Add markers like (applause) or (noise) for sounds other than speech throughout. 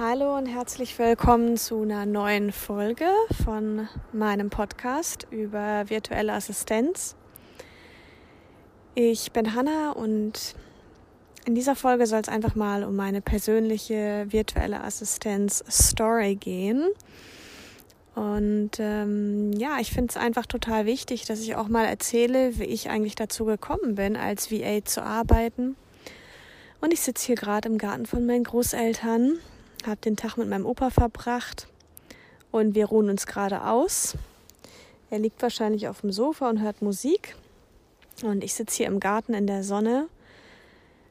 Hallo und herzlich willkommen zu einer neuen Folge von meinem Podcast über virtuelle Assistenz. Ich bin Hanna und in dieser Folge soll es einfach mal um meine persönliche virtuelle Assistenz Story gehen. Und ähm, ja, ich finde es einfach total wichtig, dass ich auch mal erzähle, wie ich eigentlich dazu gekommen bin, als VA zu arbeiten. Und ich sitze hier gerade im Garten von meinen Großeltern habe den Tag mit meinem Opa verbracht und wir ruhen uns gerade aus. Er liegt wahrscheinlich auf dem Sofa und hört Musik und ich sitze hier im Garten in der Sonne.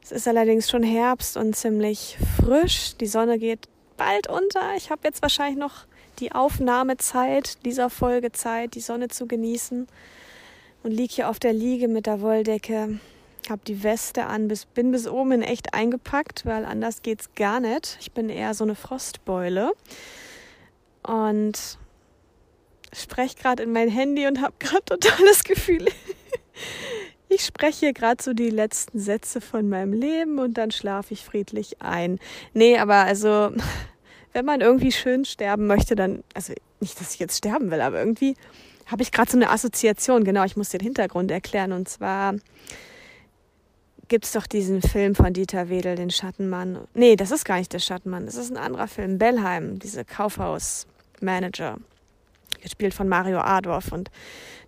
Es ist allerdings schon Herbst und ziemlich frisch. Die Sonne geht bald unter. Ich habe jetzt wahrscheinlich noch die Aufnahmezeit dieser Folge Zeit, die Sonne zu genießen und liege hier auf der Liege mit der Wolldecke habe die Weste an, bis, bin bis oben in echt eingepackt, weil anders geht's gar nicht. Ich bin eher so eine Frostbeule und spreche gerade in mein Handy und habe gerade totales (laughs) Gefühl. Ich spreche hier gerade so die letzten Sätze von meinem Leben und dann schlafe ich friedlich ein. Nee, aber also, (laughs) wenn man irgendwie schön sterben möchte, dann, also nicht, dass ich jetzt sterben will, aber irgendwie habe ich gerade so eine Assoziation. Genau, ich muss den Hintergrund erklären. Und zwar gibt es doch diesen Film von Dieter Wedel, den Schattenmann. Nee, das ist gar nicht der Schattenmann, das ist ein anderer Film. Bellheim, diese Kaufhausmanager, gespielt von Mario Adorf. Und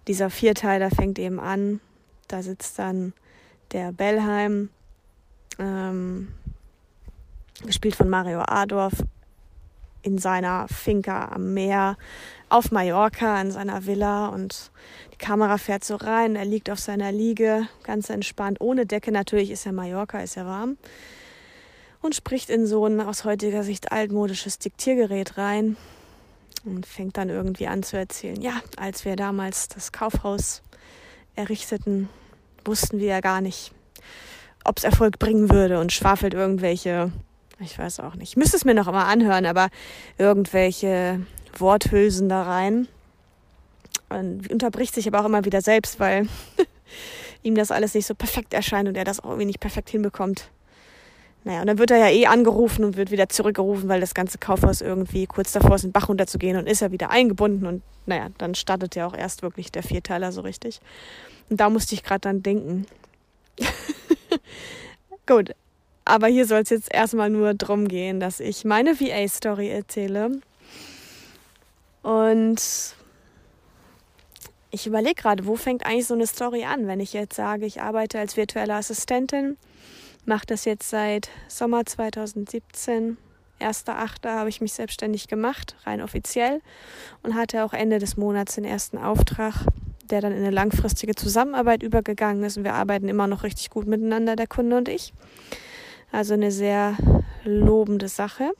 dieser Vierteiler fängt eben an. Da sitzt dann der Bellheim, ähm, gespielt von Mario Adorf, in seiner Finca am Meer auf Mallorca in seiner Villa und die Kamera fährt so rein. Er liegt auf seiner Liege, ganz entspannt, ohne Decke. Natürlich ist ja Mallorca, ist ja warm. Und spricht in so ein aus heutiger Sicht altmodisches Diktiergerät rein und fängt dann irgendwie an zu erzählen. Ja, als wir damals das Kaufhaus errichteten, wussten wir ja gar nicht, ob es Erfolg bringen würde und schwafelt irgendwelche, ich weiß auch nicht, ich müsste es mir noch immer anhören, aber irgendwelche Worthülsen da rein. Und unterbricht sich aber auch immer wieder selbst, weil (laughs) ihm das alles nicht so perfekt erscheint und er das auch irgendwie nicht perfekt hinbekommt. Naja, und dann wird er ja eh angerufen und wird wieder zurückgerufen, weil das ganze Kaufhaus irgendwie kurz davor ist, in den Bach runterzugehen und ist er wieder eingebunden und naja, dann startet ja auch erst wirklich der Vierteiler so richtig. Und da musste ich gerade dann denken. (laughs) Gut, aber hier soll es jetzt erstmal nur drum gehen, dass ich meine VA-Story erzähle und ich überlege gerade, wo fängt eigentlich so eine Story an, wenn ich jetzt sage, ich arbeite als virtuelle Assistentin, mache das jetzt seit Sommer 2017. 1.8. habe ich mich selbstständig gemacht, rein offiziell, und hatte auch Ende des Monats den ersten Auftrag, der dann in eine langfristige Zusammenarbeit übergegangen ist. Und wir arbeiten immer noch richtig gut miteinander, der Kunde und ich. Also eine sehr lobende Sache.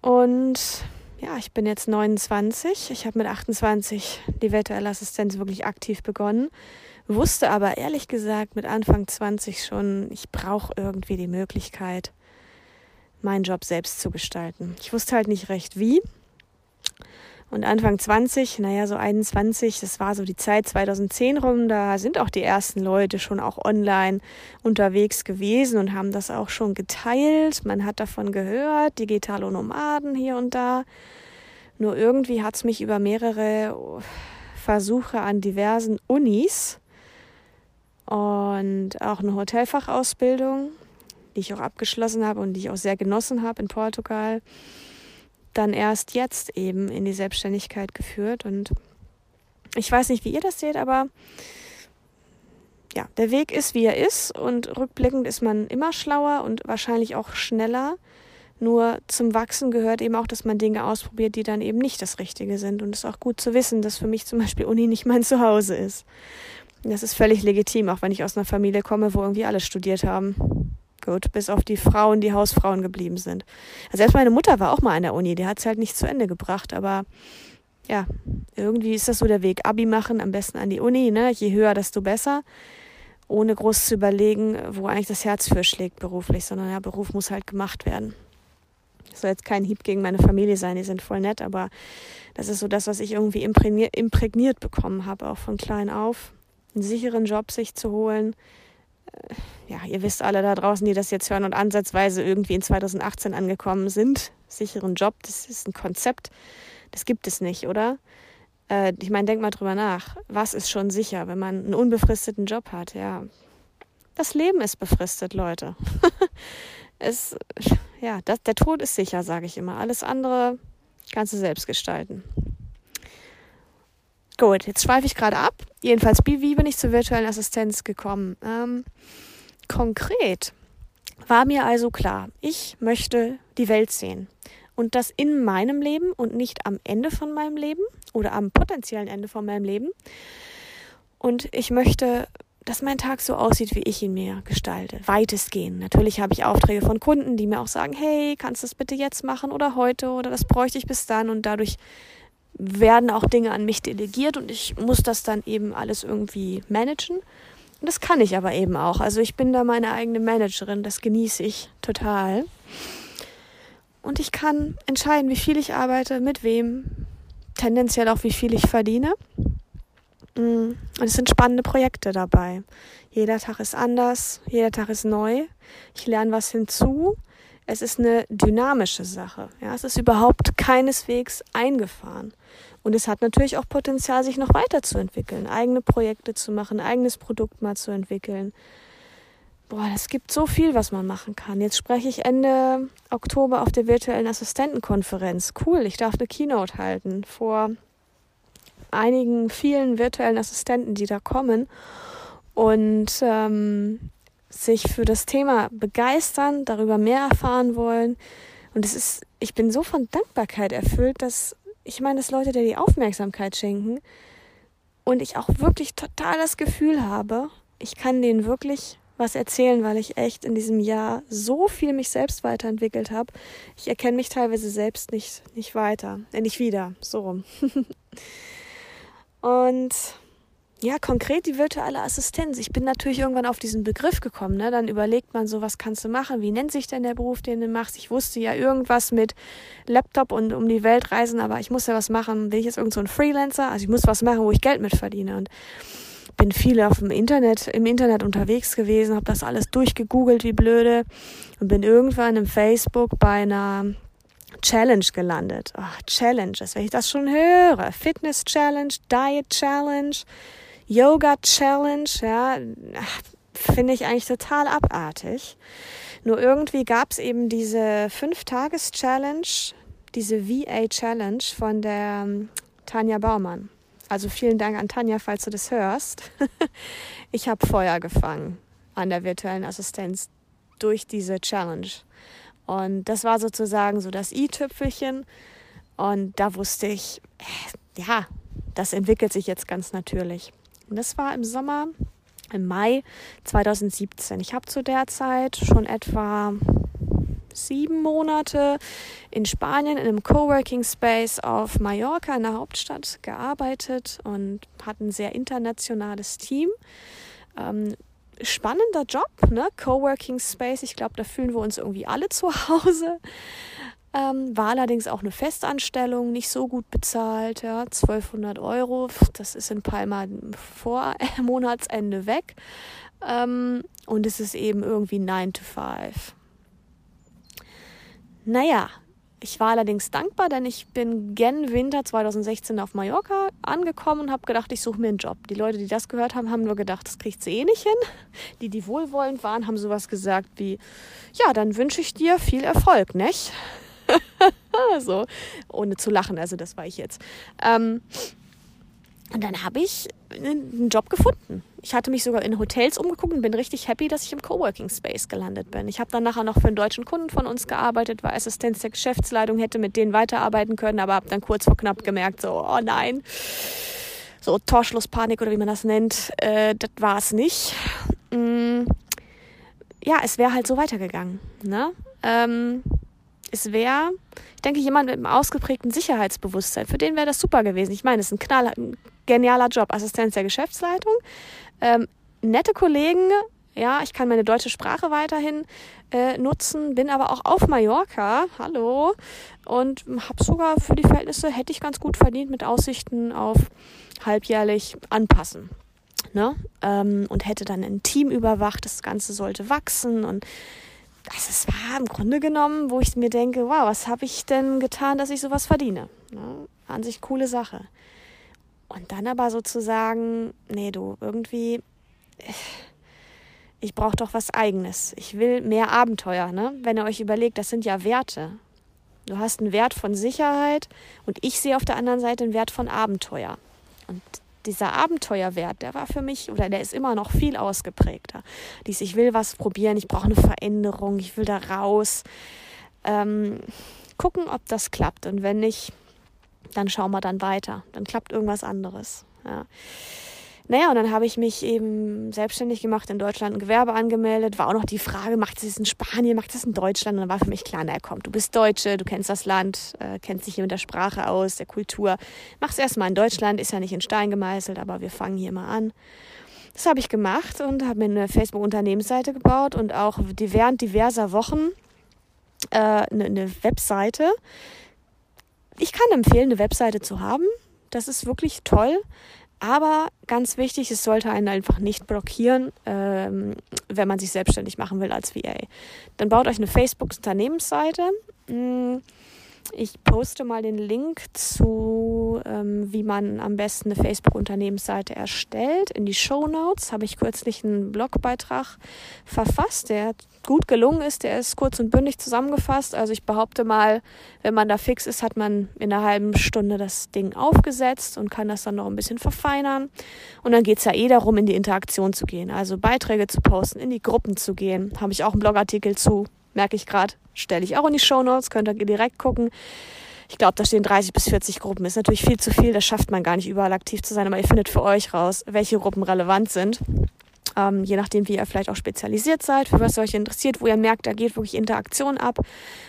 Und ja, ich bin jetzt 29. Ich habe mit 28 die virtuelle wirklich aktiv begonnen. Wusste aber ehrlich gesagt mit Anfang 20 schon, ich brauche irgendwie die Möglichkeit, meinen Job selbst zu gestalten. Ich wusste halt nicht recht wie. Und Anfang 20, naja, so 21, das war so die Zeit 2010 rum, da sind auch die ersten Leute schon auch online unterwegs gewesen und haben das auch schon geteilt. Man hat davon gehört, digitale Nomaden hier und da. Nur irgendwie hat es mich über mehrere Versuche an diversen Unis und auch eine Hotelfachausbildung, die ich auch abgeschlossen habe und die ich auch sehr genossen habe in Portugal, dann erst jetzt eben in die Selbstständigkeit geführt. Und ich weiß nicht, wie ihr das seht, aber ja, der Weg ist, wie er ist. Und rückblickend ist man immer schlauer und wahrscheinlich auch schneller. Nur zum Wachsen gehört eben auch, dass man Dinge ausprobiert, die dann eben nicht das Richtige sind. Und es ist auch gut zu wissen, dass für mich zum Beispiel Uni nicht mein Zuhause ist. Das ist völlig legitim, auch wenn ich aus einer Familie komme, wo irgendwie alle studiert haben. Gut, bis auf die Frauen, die Hausfrauen geblieben sind. Also selbst meine Mutter war auch mal an der Uni, die hat es halt nicht zu Ende gebracht, aber ja, irgendwie ist das so der Weg. Abi machen, am besten an die Uni, ne? Je höher, desto besser. Ohne groß zu überlegen, wo eigentlich das Herz für schlägt beruflich, sondern ja, Beruf muss halt gemacht werden. Das soll jetzt kein Hieb gegen meine Familie sein, die sind voll nett, aber das ist so das, was ich irgendwie imprägniert bekommen habe, auch von klein auf. Einen sicheren Job sich zu holen, ja, ihr wisst alle da draußen, die das jetzt hören und ansatzweise irgendwie in 2018 angekommen sind, sicheren Job, das ist ein Konzept, das gibt es nicht, oder? Äh, ich meine, denk mal drüber nach. Was ist schon sicher, wenn man einen unbefristeten Job hat? Ja, das Leben ist befristet, Leute. (laughs) es, ja, das, der Tod ist sicher, sage ich immer. Alles andere kannst du selbst gestalten. Gut, jetzt schweife ich gerade ab. Jedenfalls, wie bin ich zur virtuellen Assistenz gekommen? Ähm, konkret war mir also klar, ich möchte die Welt sehen. Und das in meinem Leben und nicht am Ende von meinem Leben oder am potenziellen Ende von meinem Leben. Und ich möchte dass mein Tag so aussieht, wie ich ihn mir gestalte. Weitestgehend. Natürlich habe ich Aufträge von Kunden, die mir auch sagen, hey, kannst du das bitte jetzt machen oder heute oder das bräuchte ich bis dann und dadurch werden auch Dinge an mich delegiert und ich muss das dann eben alles irgendwie managen. Und das kann ich aber eben auch. Also ich bin da meine eigene Managerin, das genieße ich total. Und ich kann entscheiden, wie viel ich arbeite, mit wem, tendenziell auch wie viel ich verdiene. Mm, und es sind spannende Projekte dabei. Jeder Tag ist anders, jeder Tag ist neu. Ich lerne was hinzu. Es ist eine dynamische Sache. Ja, es ist überhaupt keineswegs eingefahren. Und es hat natürlich auch Potenzial, sich noch weiterzuentwickeln, eigene Projekte zu machen, eigenes Produkt mal zu entwickeln. Boah, es gibt so viel, was man machen kann. Jetzt spreche ich Ende Oktober auf der virtuellen Assistentenkonferenz. Cool, ich darf eine Keynote halten vor einigen vielen virtuellen Assistenten, die da kommen und ähm, sich für das Thema begeistern, darüber mehr erfahren wollen. Und es ist, ich bin so von Dankbarkeit erfüllt, dass ich meine, dass Leute dir die Aufmerksamkeit schenken und ich auch wirklich total das Gefühl habe, ich kann denen wirklich was erzählen, weil ich echt in diesem Jahr so viel mich selbst weiterentwickelt habe. Ich erkenne mich teilweise selbst nicht, nicht weiter, äh, nicht wieder, so rum. (laughs) Und ja, konkret die virtuelle Assistenz. Ich bin natürlich irgendwann auf diesen Begriff gekommen. Ne? Dann überlegt man so, was kannst du machen? Wie nennt sich denn der Beruf, den du machst? Ich wusste ja irgendwas mit Laptop und um die Welt reisen, aber ich muss ja was machen. Bin ich jetzt irgend so ein Freelancer? Also ich muss was machen, wo ich Geld mit verdiene. Und bin viel auf dem Internet, im Internet unterwegs gewesen, habe das alles durchgegoogelt, wie blöde. Und bin irgendwann im Facebook bei einer Challenge gelandet. Oh, Challenges, wenn ich das schon höre. Fitness Challenge, Diet Challenge, Yoga Challenge, ja, finde ich eigentlich total abartig. Nur irgendwie gab es eben diese Fünf-Tages-Challenge, diese VA-Challenge von der ähm, Tanja Baumann. Also vielen Dank an Tanja, falls du das hörst. (laughs) ich habe Feuer gefangen an der virtuellen Assistenz durch diese Challenge. Und das war sozusagen so das i-Tüpfelchen. Und da wusste ich, äh, ja, das entwickelt sich jetzt ganz natürlich. Und das war im Sommer, im Mai 2017. Ich habe zu der Zeit schon etwa sieben Monate in Spanien in einem Coworking Space auf Mallorca in der Hauptstadt gearbeitet und hatte ein sehr internationales Team. Ähm, spannender Job, ne? Coworking Space. Ich glaube, da fühlen wir uns irgendwie alle zu Hause. Ähm, war allerdings auch eine Festanstellung, nicht so gut bezahlt, ja, 1200 Euro. Das ist in Palma vor (laughs) Monatsende weg. Ähm, und es ist eben irgendwie 9 to 5. Naja, ich war allerdings dankbar, denn ich bin gen Winter 2016 auf Mallorca angekommen und habe gedacht, ich suche mir einen Job. Die Leute, die das gehört haben, haben nur gedacht, das kriegt sie eh nicht hin. (laughs) Die, die wohlwollend waren, haben sowas gesagt wie, ja, dann wünsche ich dir viel Erfolg, nicht? (laughs) so, ohne zu lachen, also das war ich jetzt. Ähm, und dann habe ich einen Job gefunden. Ich hatte mich sogar in Hotels umgeguckt und bin richtig happy, dass ich im Coworking Space gelandet bin. Ich habe dann nachher noch für einen deutschen Kunden von uns gearbeitet, war Assistenz der Geschäftsleitung, hätte mit denen weiterarbeiten können, aber habe dann kurz vor knapp gemerkt, so, oh nein, so Torschlusspanik oder wie man das nennt, äh, das war es nicht. Mm, ja, es wäre halt so weitergegangen. Ne? Ähm, es wäre, ich denke, jemand mit einem ausgeprägten Sicherheitsbewusstsein, für den wäre das super gewesen. Ich meine, es ist ein, knall, ein genialer Job, Assistenz der Geschäftsleitung, ähm, nette Kollegen, ja, ich kann meine deutsche Sprache weiterhin äh, nutzen, bin aber auch auf Mallorca, hallo, und habe sogar für die Verhältnisse, hätte ich ganz gut verdient mit Aussichten auf halbjährlich anpassen. ne? Ähm, und hätte dann ein Team überwacht. Das Ganze sollte wachsen und das ist, war im Grunde genommen, wo ich mir denke, wow, was habe ich denn getan, dass ich sowas verdiene? Ne? An sich coole Sache. Und dann aber sozusagen, nee, du, irgendwie, ich brauche doch was Eigenes. Ich will mehr Abenteuer, ne? Wenn ihr euch überlegt, das sind ja Werte. Du hast einen Wert von Sicherheit und ich sehe auf der anderen Seite einen Wert von Abenteuer. Und dieser Abenteuerwert, der war für mich oder der ist immer noch viel ausgeprägter. Dies, ich will was probieren, ich brauche eine Veränderung, ich will da raus. Ähm, gucken, ob das klappt. Und wenn nicht, dann schauen wir dann weiter. Dann klappt irgendwas anderes. Ja. Naja, und dann habe ich mich eben selbstständig gemacht, in Deutschland ein Gewerbe angemeldet. War auch noch die Frage, macht es in Spanien, macht es in Deutschland? Und dann war für mich klar, na komm, du bist Deutsche, du kennst das Land, äh, kennst dich hier mit der Sprache aus, der Kultur. Mach's erstmal in Deutschland, ist ja nicht in Stein gemeißelt, aber wir fangen hier mal an. Das habe ich gemacht und habe mir eine Facebook-Unternehmensseite gebaut und auch während diverser Wochen äh, eine, eine Webseite. Ich kann empfehlen, eine Webseite zu haben. Das ist wirklich toll. Aber ganz wichtig, es sollte einen einfach nicht blockieren, ähm, wenn man sich selbstständig machen will als VA. Dann baut euch eine Facebook-Unternehmensseite. Mm, ich poste mal den Link zu, ähm, wie man am besten eine Facebook-Unternehmensseite erstellt. In die Show Notes habe ich kürzlich einen Blogbeitrag verfasst, der gut gelungen ist. Der ist kurz und bündig zusammengefasst. Also ich behaupte mal, wenn man da fix ist, hat man in einer halben Stunde das Ding aufgesetzt und kann das dann noch ein bisschen verfeinern. Und dann geht es ja eh darum, in die Interaktion zu gehen. Also Beiträge zu posten, in die Gruppen zu gehen. Habe ich auch einen Blogartikel zu merke ich gerade, stelle ich auch in die Show Notes, könnt ihr direkt gucken. Ich glaube, da stehen 30 bis 40 Gruppen. Ist natürlich viel zu viel, das schafft man gar nicht überall aktiv zu sein, aber ihr findet für euch raus, welche Gruppen relevant sind. Ähm, je nachdem, wie ihr vielleicht auch spezialisiert seid, für was euch interessiert, wo ihr merkt, da geht wirklich Interaktion ab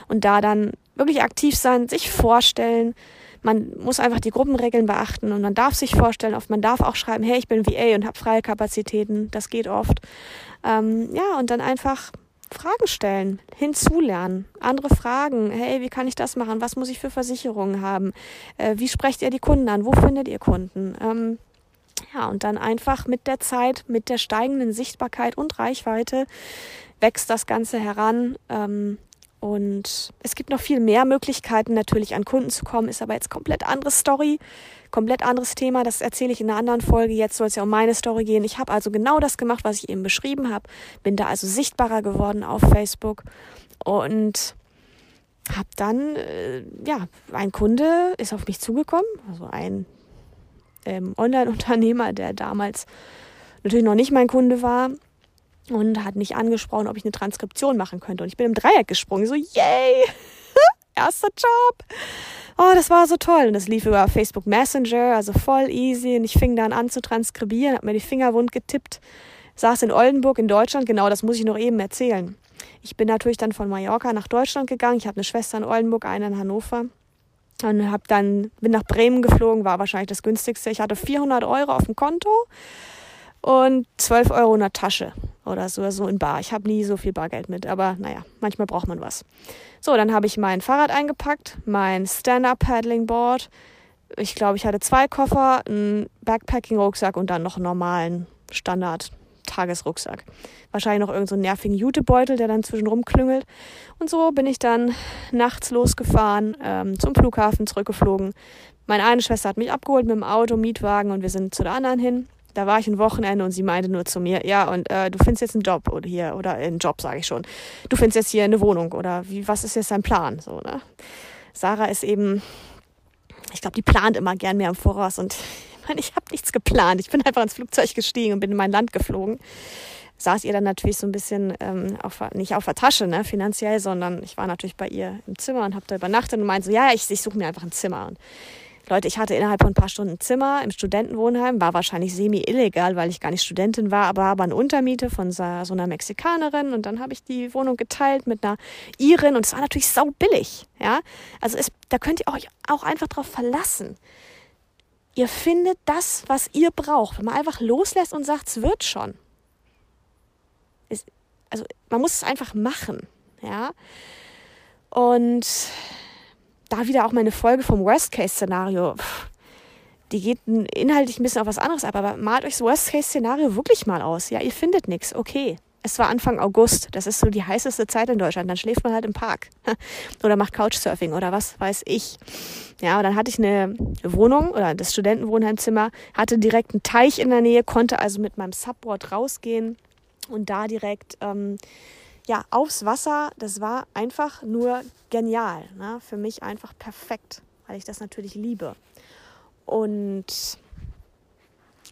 und da dann wirklich aktiv sein, sich vorstellen. Man muss einfach die Gruppenregeln beachten und man darf sich vorstellen, oft man darf auch schreiben, hey, ich bin VA und habe freie Kapazitäten, das geht oft. Ähm, ja, und dann einfach Fragen stellen, hinzulernen, andere Fragen. Hey, wie kann ich das machen? Was muss ich für Versicherungen haben? Äh, wie sprecht ihr die Kunden an? Wo findet ihr Kunden? Ähm, ja, und dann einfach mit der Zeit, mit der steigenden Sichtbarkeit und Reichweite wächst das Ganze heran. Ähm, und es gibt noch viel mehr Möglichkeiten, natürlich an Kunden zu kommen, ist aber jetzt komplett andere Story, komplett anderes Thema. Das erzähle ich in einer anderen Folge. Jetzt soll es ja um meine Story gehen. Ich habe also genau das gemacht, was ich eben beschrieben habe. Bin da also sichtbarer geworden auf Facebook und habe dann, äh, ja, ein Kunde ist auf mich zugekommen, also ein ähm, Online-Unternehmer, der damals natürlich noch nicht mein Kunde war und hat mich angesprochen, ob ich eine Transkription machen könnte. Und ich bin im Dreieck gesprungen, so yay, (laughs) erster Job. Oh, das war so toll. Und das lief über Facebook Messenger, also voll easy. Und ich fing dann an zu transkribieren, hab mir die Finger wund getippt, saß in Oldenburg in Deutschland. Genau, das muss ich noch eben erzählen. Ich bin natürlich dann von Mallorca nach Deutschland gegangen. Ich habe eine Schwester in Oldenburg, eine in Hannover. Und hab dann, bin nach Bremen geflogen, war wahrscheinlich das günstigste. Ich hatte 400 Euro auf dem Konto und 12 Euro in der Tasche oder so, so in Bar. Ich habe nie so viel Bargeld mit, aber naja, manchmal braucht man was. So, dann habe ich mein Fahrrad eingepackt, mein Stand-Up-Paddling-Board. Ich glaube, ich hatte zwei Koffer, einen Backpacking-Rucksack und dann noch einen normalen Standard-Tagesrucksack. Wahrscheinlich noch irgendeinen so nervigen Jutebeutel, der dann zwischenrum klüngelt. Und so bin ich dann nachts losgefahren, ähm, zum Flughafen zurückgeflogen. Meine eine Schwester hat mich abgeholt mit dem Auto, Mietwagen und wir sind zu der anderen hin da war ich ein Wochenende und sie meinte nur zu mir, ja, und äh, du findest jetzt einen Job oder hier, oder einen Job, sage ich schon. Du findest jetzt hier eine Wohnung oder wie, was ist jetzt dein Plan? So, ne? Sarah ist eben, ich glaube, die plant immer gern mehr im Voraus und ich meine, ich habe nichts geplant. Ich bin einfach ins Flugzeug gestiegen und bin in mein Land geflogen. Saß ihr dann natürlich so ein bisschen ähm, auf, nicht auf der Tasche, ne, finanziell, sondern ich war natürlich bei ihr im Zimmer und habe da übernachtet und meinte so, ja, ich, ich suche mir einfach ein Zimmer. Und Leute, ich hatte innerhalb von ein paar Stunden Zimmer im Studentenwohnheim, war wahrscheinlich semi-illegal, weil ich gar nicht Studentin war, aber aber eine Untermiete von so einer Mexikanerin und dann habe ich die Wohnung geteilt mit einer Irin und es war natürlich sau billig, ja. Also es, da könnt ihr euch auch einfach drauf verlassen. Ihr findet das, was ihr braucht, wenn man einfach loslässt und sagt, es wird schon. Es, also man muss es einfach machen, ja. Und da wieder auch meine Folge vom Worst-Case-Szenario. die geht inhaltlich ein bisschen auf was anderes ab, aber malt euch das Worst-Case-Szenario wirklich mal aus. Ja, ihr findet nichts, okay. Es war Anfang August, das ist so die heißeste Zeit in Deutschland, dann schläft man halt im Park (laughs) oder macht Couchsurfing oder was weiß ich. Ja, und dann hatte ich eine Wohnung oder das Studentenwohnheimzimmer, hatte direkt einen Teich in der Nähe, konnte also mit meinem Subboard rausgehen und da direkt ähm, ja, aufs Wasser. Das war einfach nur genial. Ne? Für mich einfach perfekt, weil ich das natürlich liebe. Und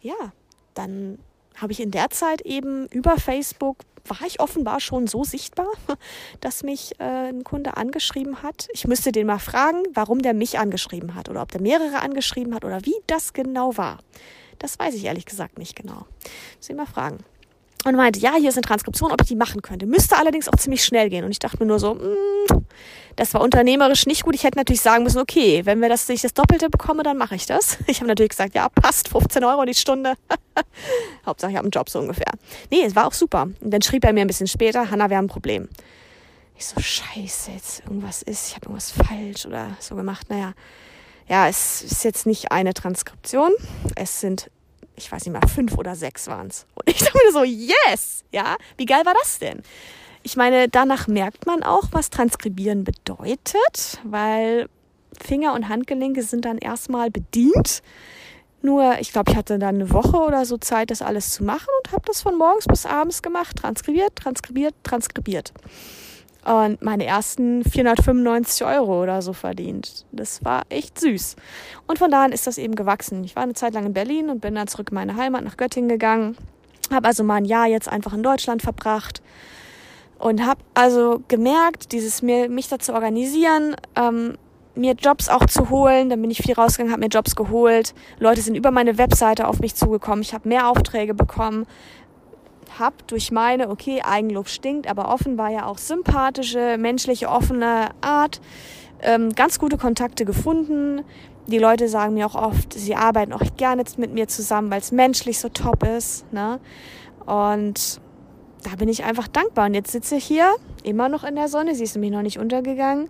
ja, dann habe ich in der Zeit eben über Facebook war ich offenbar schon so sichtbar, (laughs) dass mich äh, ein Kunde angeschrieben hat. Ich müsste den mal fragen, warum der mich angeschrieben hat oder ob der mehrere angeschrieben hat oder wie das genau war. Das weiß ich ehrlich gesagt nicht genau. Muss ich mal fragen und meinte, ja, hier ist eine Transkription, ob ich die machen könnte. Müsste allerdings auch ziemlich schnell gehen. Und ich dachte mir nur so, mm, das war unternehmerisch nicht gut. Ich hätte natürlich sagen müssen, okay, wenn wir das, ich das Doppelte bekomme, dann mache ich das. (laughs) Ich habe natürlich gesagt, ja, passt, 15 Euro die Stunde. (laughs) Hauptsache, ich habe einen Job so ungefähr. Nee, es war auch super. Und dann schrieb er mir ein bisschen später, Hanna, wir haben ein Problem. Ich so, scheiße, jetzt irgendwas ist, ich habe irgendwas falsch oder so gemacht. Naja, ja, es ist jetzt nicht eine Transkription. Es sind ich weiß nicht mal, fünf oder sechs waren es. Und ich dachte mir so, yes! Ja, wie geil war das denn? Ich meine, danach merkt man auch, was Transkribieren bedeutet, weil Finger und Handgelenke sind dann erstmal bedient. Nur, ich glaube, ich hatte dann eine Woche oder so Zeit, das alles zu machen und habe das von morgens bis abends gemacht. Transkribiert, transkribiert, transkribiert und meine ersten 495 Euro oder so verdient. Das war echt süß. Und von da an ist das eben gewachsen. Ich war eine Zeit lang in Berlin und bin dann zurück in meine Heimat nach Göttingen gegangen. Habe also mal ein Jahr jetzt einfach in Deutschland verbracht und habe also gemerkt, dieses mir, mich da zu organisieren, ähm, mir Jobs auch zu holen. Dann bin ich viel rausgegangen, habe mir Jobs geholt. Leute sind über meine Webseite auf mich zugekommen. Ich habe mehr Aufträge bekommen habe durch meine, okay, Eigenlob stinkt, aber offenbar ja auch sympathische, menschliche, offene Art ähm, ganz gute Kontakte gefunden. Die Leute sagen mir auch oft, sie arbeiten auch gerne mit mir zusammen, weil es menschlich so top ist. Ne? Und da bin ich einfach dankbar. Und jetzt sitze ich hier, immer noch in der Sonne, sie ist nämlich noch nicht untergegangen,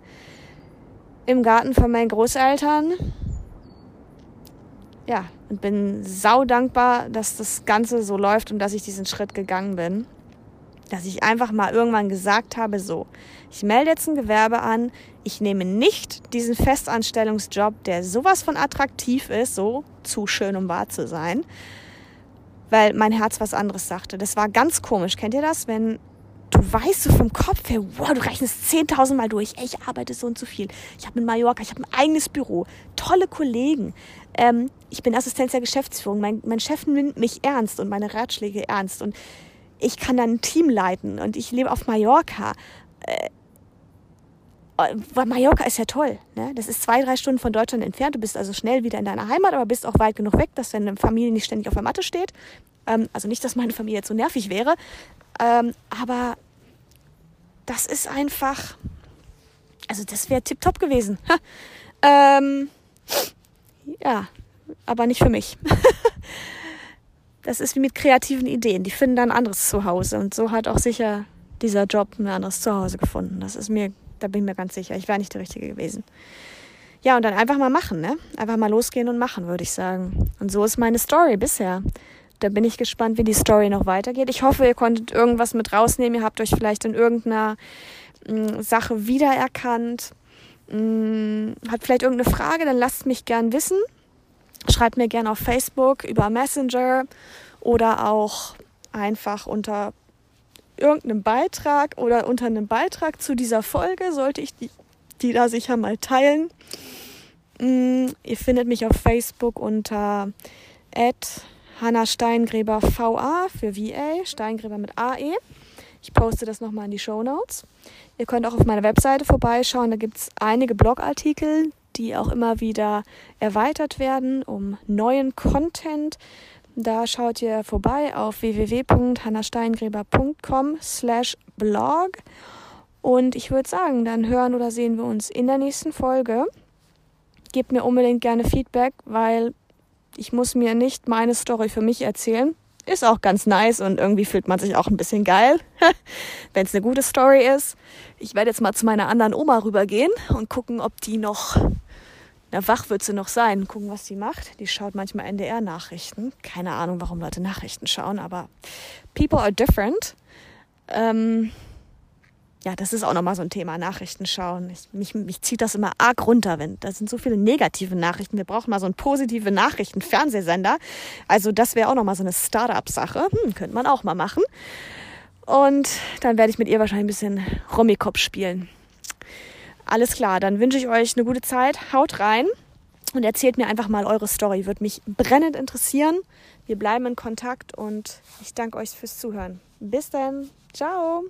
im Garten von meinen Großeltern. Ja, und bin sau dankbar, dass das Ganze so läuft und dass ich diesen Schritt gegangen bin. Dass ich einfach mal irgendwann gesagt habe, so, ich melde jetzt ein Gewerbe an, ich nehme nicht diesen Festanstellungsjob, der sowas von attraktiv ist, so zu schön, um wahr zu sein, weil mein Herz was anderes sagte. Das war ganz komisch. Kennt ihr das, wenn du weißt so vom Kopf her, wow, du rechnest 10.000 Mal durch, ey, ich arbeite so und so viel. Ich habe in Mallorca, ich habe ein eigenes Büro, tolle Kollegen, ähm, ich bin Assistenz der Geschäftsführung. Mein, mein Chef nimmt mich ernst und meine Ratschläge ernst. Und ich kann dann ein Team leiten. Und ich lebe auf Mallorca. Äh, Mallorca ist ja toll. Ne? Das ist zwei, drei Stunden von Deutschland entfernt. Du bist also schnell wieder in deiner Heimat, aber bist auch weit genug weg, dass deine Familie nicht ständig auf der Matte steht. Ähm, also nicht, dass meine Familie jetzt so nervig wäre. Ähm, aber das ist einfach. Also, das wäre tipptopp gewesen. ähm, ja, aber nicht für mich. (laughs) das ist wie mit kreativen Ideen. Die finden dann ein anderes Zuhause. Und so hat auch sicher dieser Job ein anderes Zuhause gefunden. Das ist mir, da bin ich mir ganz sicher. Ich wäre nicht der Richtige gewesen. Ja, und dann einfach mal machen, ne? Einfach mal losgehen und machen, würde ich sagen. Und so ist meine Story bisher. Da bin ich gespannt, wie die Story noch weitergeht. Ich hoffe, ihr konntet irgendwas mit rausnehmen. Ihr habt euch vielleicht in irgendeiner mm, Sache wiedererkannt mm, hat vielleicht irgendeine Frage, dann lasst mich gern wissen. Schreibt mir gern auf Facebook über Messenger oder auch einfach unter irgendeinem Beitrag oder unter einem Beitrag zu dieser Folge sollte ich die, die da sicher mal teilen. Mm, ihr findet mich auf Facebook unter Hanna Steingräber VA für VA, Steingräber mit AE. Ich poste das nochmal in die Show Notes. Ihr könnt auch auf meiner Webseite vorbeischauen. Da gibt es einige Blogartikel, die auch immer wieder erweitert werden um neuen Content. Da schaut ihr vorbei auf www.hannasteingräber.com slash blog. Und ich würde sagen, dann hören oder sehen wir uns in der nächsten Folge. Gebt mir unbedingt gerne Feedback, weil ich muss mir nicht meine Story für mich erzählen. Ist auch ganz nice und irgendwie fühlt man sich auch ein bisschen geil, (laughs) wenn es eine gute Story ist. Ich werde jetzt mal zu meiner anderen Oma rübergehen und gucken, ob die noch Na, wach wird sie noch sein. Gucken, was sie macht. Die schaut manchmal NDR-Nachrichten. Keine Ahnung, warum Leute Nachrichten schauen, aber people are different. Ähm, ja, das ist auch nochmal so ein Thema, Nachrichten schauen. Ich, mich, mich zieht das immer arg runter, wenn da sind so viele negative Nachrichten. Wir brauchen mal so einen positive Nachrichten-Fernsehsender. Also das wäre auch nochmal so eine Start-up-Sache. Hm, könnte man auch mal machen. Und dann werde ich mit ihr wahrscheinlich ein bisschen Rummikopf spielen. Alles klar, dann wünsche ich euch eine gute Zeit. Haut rein und erzählt mir einfach mal eure Story. Würde mich brennend interessieren. Wir bleiben in Kontakt und ich danke euch fürs Zuhören. Bis dann. Ciao.